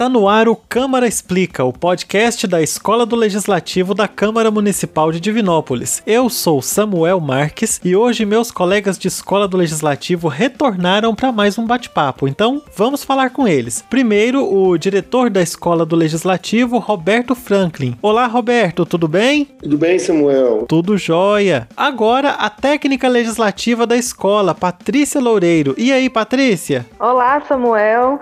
Está no ar o Câmara Explica, o podcast da Escola do Legislativo da Câmara Municipal de Divinópolis. Eu sou Samuel Marques e hoje meus colegas de Escola do Legislativo retornaram para mais um bate-papo, então vamos falar com eles. Primeiro, o diretor da Escola do Legislativo, Roberto Franklin. Olá, Roberto, tudo bem? Tudo bem, Samuel? Tudo jóia. Agora, a técnica legislativa da escola, Patrícia Loureiro. E aí, Patrícia? Olá, Samuel.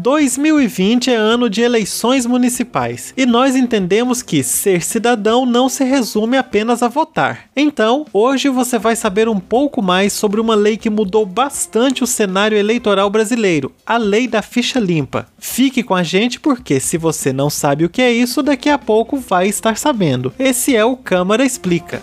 2020 é ano de eleições municipais e nós entendemos que ser cidadão não se resume apenas a votar. Então, hoje você vai saber um pouco mais sobre uma lei que mudou bastante o cenário eleitoral brasileiro, a Lei da Ficha Limpa. Fique com a gente porque se você não sabe o que é isso, daqui a pouco vai estar sabendo. Esse é o Câmara Explica.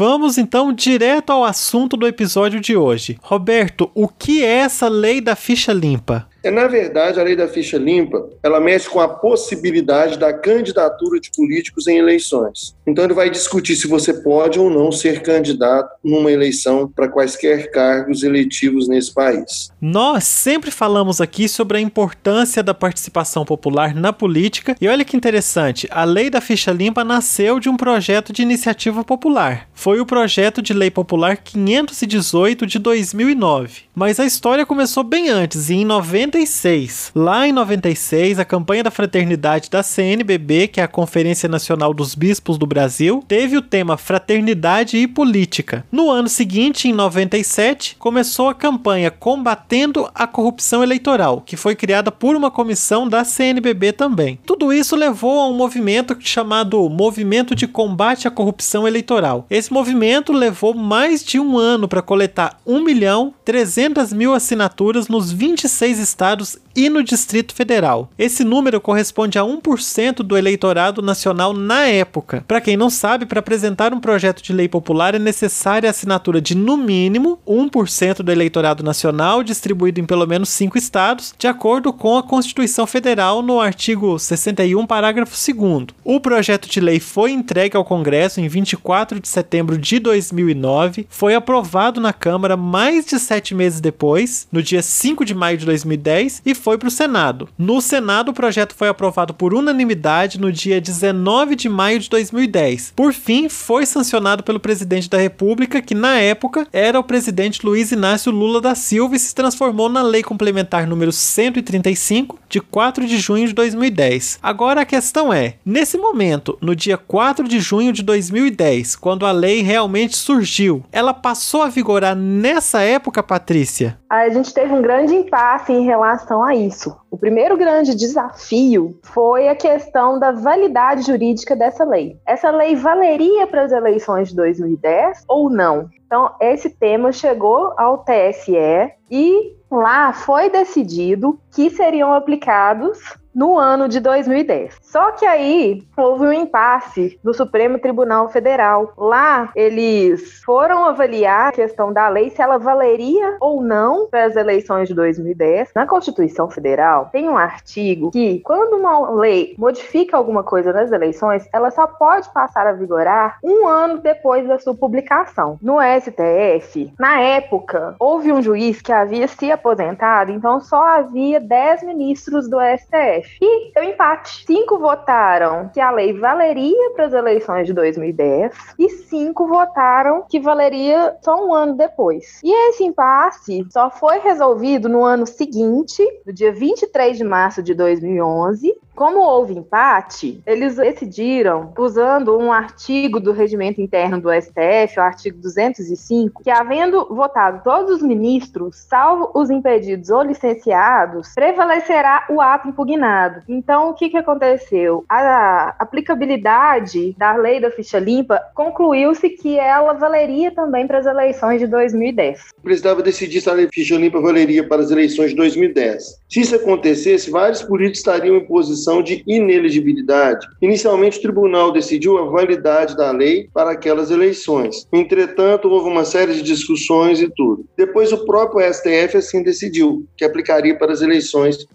Vamos então direto ao assunto do episódio de hoje. Roberto, o que é essa lei da ficha limpa? É, na verdade, a lei da ficha limpa, ela mexe com a possibilidade da candidatura de políticos em eleições. Então ele vai discutir se você pode ou não ser candidato numa eleição para quaisquer cargos eletivos nesse país. Nós sempre falamos aqui sobre a importância da participação popular na política e olha que interessante, a lei da ficha limpa nasceu de um projeto de iniciativa popular. Foi o projeto de lei popular 518 de 2009. Mas a história começou bem antes, em 90 96. Lá em 96, a campanha da fraternidade da CNBB, que é a Conferência Nacional dos Bispos do Brasil, teve o tema Fraternidade e Política. No ano seguinte, em 97, começou a campanha Combatendo a Corrupção Eleitoral, que foi criada por uma comissão da CNBB também. Tudo isso levou a um movimento chamado Movimento de Combate à Corrupção Eleitoral. Esse movimento levou mais de um ano para coletar 1 milhão 300 mil assinaturas nos 26 estados estados e no Distrito Federal. Esse número corresponde a 1% do eleitorado nacional na época. Para quem não sabe, para apresentar um projeto de lei popular é necessária a assinatura de, no mínimo, 1% do eleitorado nacional, distribuído em pelo menos 5 estados, de acordo com a Constituição Federal no artigo 61, parágrafo 2. O projeto de lei foi entregue ao Congresso em 24 de setembro de 2009, foi aprovado na Câmara mais de sete meses depois, no dia 5 de maio de 2010, e foi para o Senado. No Senado, o projeto foi aprovado por unanimidade no dia 19 de maio de 2010. Por fim, foi sancionado pelo presidente da República, que na época era o presidente Luiz Inácio Lula da Silva e se transformou na Lei Complementar número 135, de 4 de junho de 2010. Agora a questão é: nesse momento, no dia 4 de junho de 2010, quando a lei realmente surgiu, ela passou a vigorar nessa época, Patrícia? A gente teve um grande impasse em relação a a isso. O primeiro grande desafio foi a questão da validade jurídica dessa lei. Essa lei valeria para as eleições de 2010 ou não? Então, esse tema chegou ao TSE e lá foi decidido que seriam aplicados no ano de 2010. Só que aí houve um impasse no Supremo Tribunal Federal. Lá eles foram avaliar a questão da lei se ela valeria ou não para as eleições de 2010. Na Constituição Federal tem um artigo que quando uma lei modifica alguma coisa nas eleições, ela só pode passar a vigorar um ano depois da sua publicação. No STF, na época, houve um juiz que havia se aposentado, então só havia 10 ministros do STF. E deu empate. Cinco votaram que a lei valeria para as eleições de 2010 e cinco votaram que valeria só um ano depois. E esse impasse só foi resolvido no ano seguinte, no dia 23 de março de 2011, como houve empate, eles decidiram, usando um artigo do regimento interno do STF, o artigo 205, que havendo votado todos os ministros, salvo os impedidos ou licenciados, prevalecerá o ato impugnado. Então, o que, que aconteceu? A aplicabilidade da lei da ficha limpa concluiu-se que ela valeria também para as eleições de 2010. Precisava decidir se a lei ficha limpa valeria para as eleições de 2010. Se isso acontecesse, vários políticos estariam em posição de inelegibilidade. Inicialmente, o tribunal decidiu a validade da lei para aquelas eleições. Entretanto, houve uma série de discussões e tudo. Depois, o próprio STF assim decidiu que aplicaria para as eleições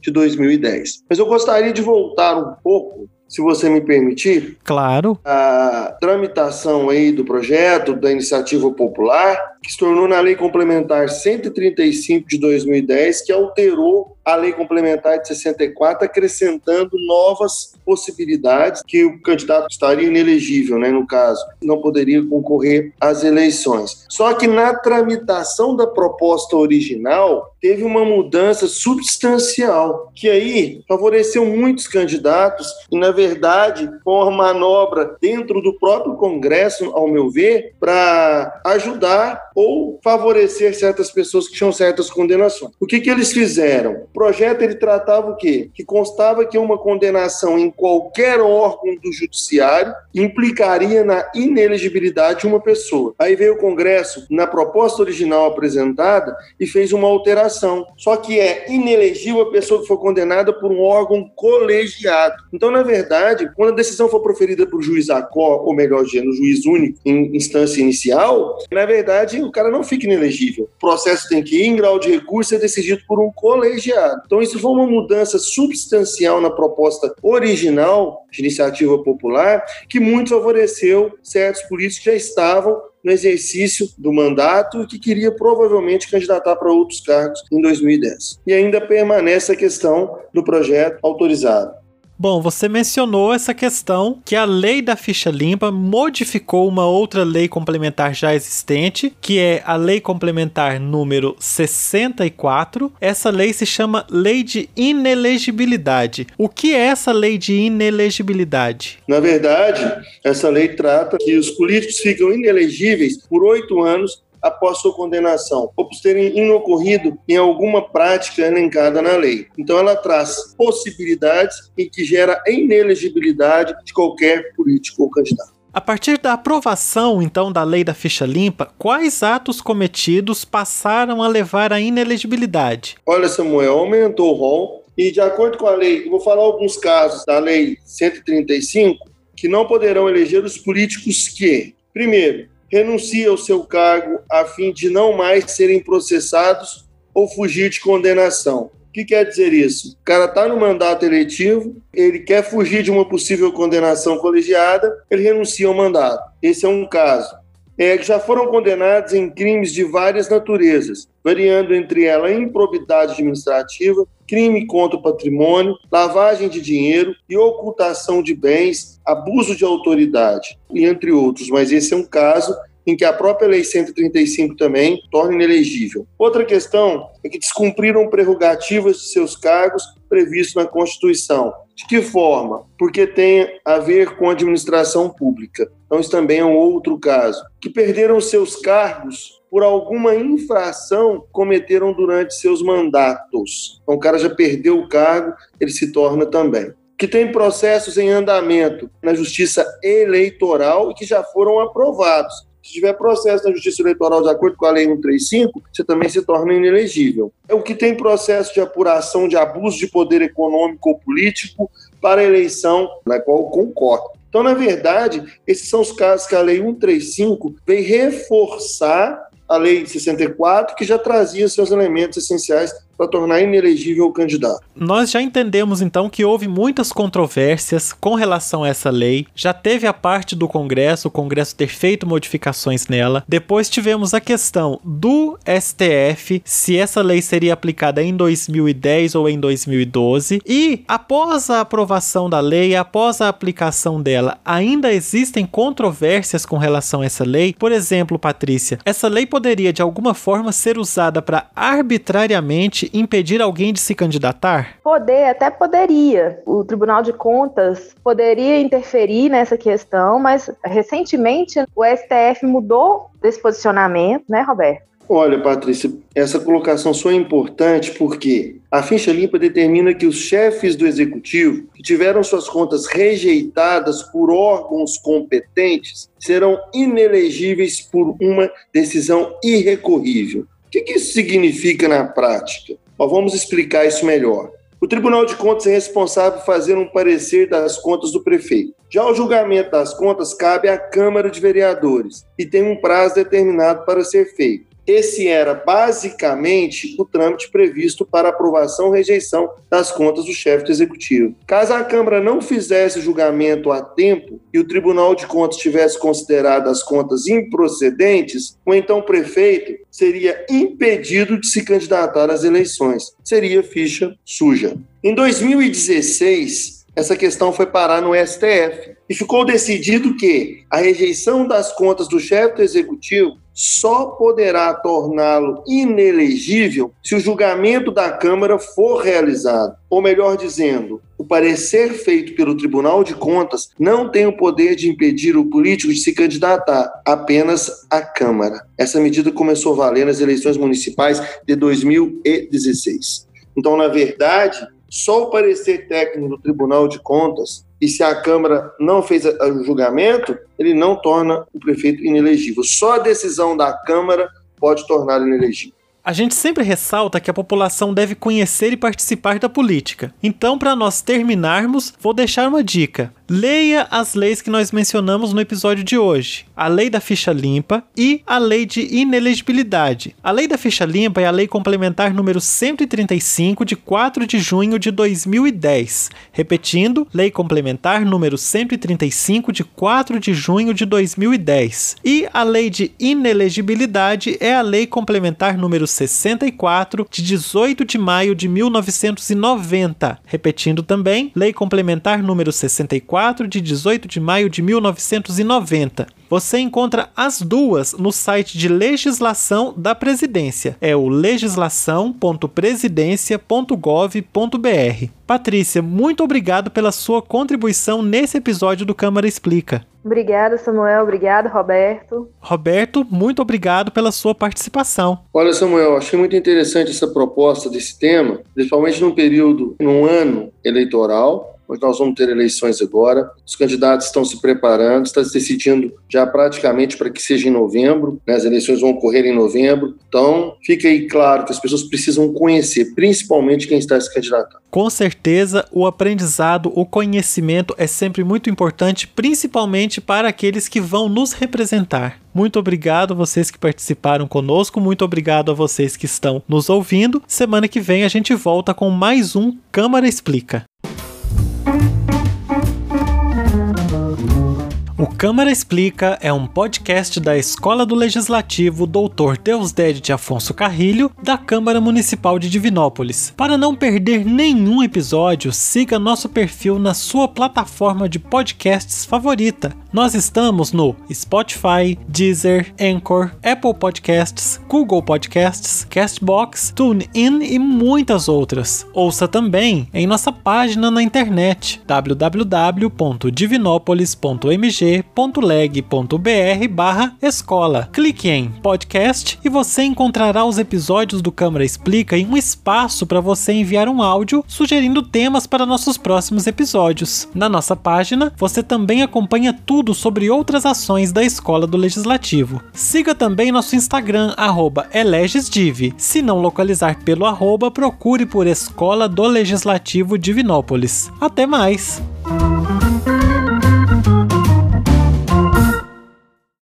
de 2010. Mas eu gostaria de voltar um pouco se você me permitir. Claro. A tramitação aí do projeto da iniciativa popular, que se tornou na Lei Complementar 135 de 2010, que alterou a lei complementar de 64, acrescentando novas possibilidades que o candidato estaria inelegível, né, no caso, não poderia concorrer às eleições. Só que na tramitação da proposta original, teve uma mudança substancial, que aí favoreceu muitos candidatos e, na verdade, foi uma manobra dentro do próprio Congresso, ao meu ver, para ajudar ou favorecer certas pessoas que tinham certas condenações. O que, que eles fizeram? Projeto ele tratava o quê? Que constava que uma condenação em qualquer órgão do judiciário implicaria na inelegibilidade de uma pessoa. Aí veio o Congresso, na proposta original apresentada, e fez uma alteração. Só que é inelegível a pessoa que for condenada por um órgão colegiado. Então, na verdade, quando a decisão for proferida por juiz acó, ou melhor dizendo, juiz único em instância inicial, na verdade, o cara não fica inelegível. O processo tem que ir em grau de recurso ser decidido por um colegiado. Então, isso foi uma mudança substancial na proposta original de iniciativa popular, que muito favoreceu certos políticos que já estavam no exercício do mandato e que queria provavelmente candidatar para outros cargos em 2010. E ainda permanece a questão do projeto autorizado. Bom, você mencionou essa questão que a lei da ficha limpa modificou uma outra lei complementar já existente, que é a lei complementar número 64. Essa lei se chama Lei de Inelegibilidade. O que é essa lei de inelegibilidade? Na verdade, essa lei trata que os políticos ficam inelegíveis por oito anos após sua condenação, ou por terem inocorrido em alguma prática elencada na lei. Então, ela traz possibilidades em que gera a inelegibilidade de qualquer político ou candidato. A partir da aprovação, então, da lei da ficha limpa, quais atos cometidos passaram a levar à inelegibilidade? Olha, Samuel, aumentou o rol e, de acordo com a lei, vou falar alguns casos da lei 135 que não poderão eleger os políticos que, primeiro, renuncia ao seu cargo a fim de não mais serem processados ou fugir de condenação. O que quer dizer isso? O cara está no mandato eletivo, ele quer fugir de uma possível condenação colegiada, ele renuncia ao mandato. Esse é um caso. É, que já foram condenados em crimes de várias naturezas, variando entre ela improbidade administrativa, crime contra o patrimônio, lavagem de dinheiro e ocultação de bens, abuso de autoridade, e entre outros. Mas esse é um caso em que a própria Lei 135 também torna inelegível. Outra questão é que descumpriram prerrogativas de seus cargos previstos na Constituição. De que forma? Porque tem a ver com a administração pública. Então, isso também é um outro caso. Que perderam seus cargos por alguma infração cometeram durante seus mandatos. Então, o cara já perdeu o cargo, ele se torna também. Que tem processos em andamento na justiça eleitoral e que já foram aprovados. Se tiver processo na Justiça Eleitoral de acordo com a Lei 135, você também se torna inelegível. É o que tem processo de apuração de abuso de poder econômico ou político para a eleição na qual concorre. Então, na verdade, esses são os casos que a Lei 135 vem reforçar a Lei 64, que já trazia seus elementos essenciais para tornar inelegível o candidato. Nós já entendemos então que houve muitas controvérsias com relação a essa lei. Já teve a parte do Congresso, o Congresso ter feito modificações nela. Depois tivemos a questão do STF, se essa lei seria aplicada em 2010 ou em 2012. E após a aprovação da lei, após a aplicação dela, ainda existem controvérsias com relação a essa lei. Por exemplo, Patrícia, essa lei poderia de alguma forma ser usada para arbitrariamente impedir alguém de se candidatar? Poder, até poderia. O Tribunal de Contas poderia interferir nessa questão, mas recentemente o STF mudou desse posicionamento, né, Roberto? Olha, Patrícia, essa colocação só é importante porque a ficha limpa determina que os chefes do executivo que tiveram suas contas rejeitadas por órgãos competentes serão inelegíveis por uma decisão irrecorrível que, que isso significa na prática? Vamos explicar isso melhor. O Tribunal de Contas é responsável por fazer um parecer das contas do prefeito. Já o julgamento das contas cabe à Câmara de Vereadores e tem um prazo determinado para ser feito. Esse era basicamente o trâmite previsto para aprovação ou rejeição das contas do chefe do executivo. Caso a Câmara não fizesse julgamento a tempo e o Tribunal de Contas tivesse considerado as contas improcedentes, o então prefeito seria impedido de se candidatar às eleições. Seria ficha suja. Em 2016, essa questão foi parar no STF e ficou decidido que a rejeição das contas do chefe do executivo só poderá torná-lo inelegível se o julgamento da Câmara for realizado. Ou melhor dizendo, o parecer feito pelo Tribunal de Contas não tem o poder de impedir o político de se candidatar, apenas a Câmara. Essa medida começou a valer nas eleições municipais de 2016. Então, na verdade, só o parecer técnico do Tribunal de Contas, e se a Câmara não fez o julgamento, ele não torna o prefeito inelegível. Só a decisão da Câmara pode tornar inelegível. A gente sempre ressalta que a população deve conhecer e participar da política. Então, para nós terminarmos, vou deixar uma dica. Leia as leis que nós mencionamos no episódio de hoje: a Lei da Ficha Limpa e a Lei de Inelegibilidade. A Lei da Ficha Limpa é a Lei Complementar número 135 de 4 de junho de 2010. Repetindo, Lei Complementar número 135 de 4 de junho de 2010. E a Lei de Inelegibilidade é a Lei Complementar número 64 de 18 de maio de 1990. Repetindo também, Lei Complementar número 64 4 de 18 de maio de 1990. Você encontra as duas no site de legislação da Presidência. É o legislação.presidencia.gov.br. Patrícia, muito obrigado pela sua contribuição nesse episódio do Câmara Explica. Obrigada, Samuel. Obrigado, Roberto. Roberto, muito obrigado pela sua participação. Olha, Samuel, achei muito interessante essa proposta desse tema, principalmente num período, num ano eleitoral, Hoje nós vamos ter eleições agora. Os candidatos estão se preparando, está se decidindo já praticamente para que seja em novembro. Né? As eleições vão ocorrer em novembro. Então, fique aí claro que as pessoas precisam conhecer, principalmente quem está se candidatando. Com certeza, o aprendizado, o conhecimento é sempre muito importante, principalmente para aqueles que vão nos representar. Muito obrigado a vocês que participaram conosco, muito obrigado a vocês que estão nos ouvindo. Semana que vem a gente volta com mais um Câmara Explica. O Câmara Explica é um podcast da Escola do Legislativo Dr. Deusdedit Afonso Carrilho, da Câmara Municipal de Divinópolis. Para não perder nenhum episódio, siga nosso perfil na sua plataforma de podcasts favorita. Nós estamos no Spotify, Deezer, Anchor, Apple Podcasts, Google Podcasts, Castbox, TuneIn e muitas outras. Ouça também em nossa página na internet www.divinopolis.mg leg.br barra escola. Clique em podcast e você encontrará os episódios do Câmara Explica em um espaço para você enviar um áudio sugerindo temas para nossos próximos episódios. Na nossa página, você também acompanha tudo sobre outras ações da Escola do Legislativo. Siga também nosso Instagram, arroba elegesdiv. Se não localizar pelo arroba, procure por Escola do Legislativo Divinópolis. Até mais!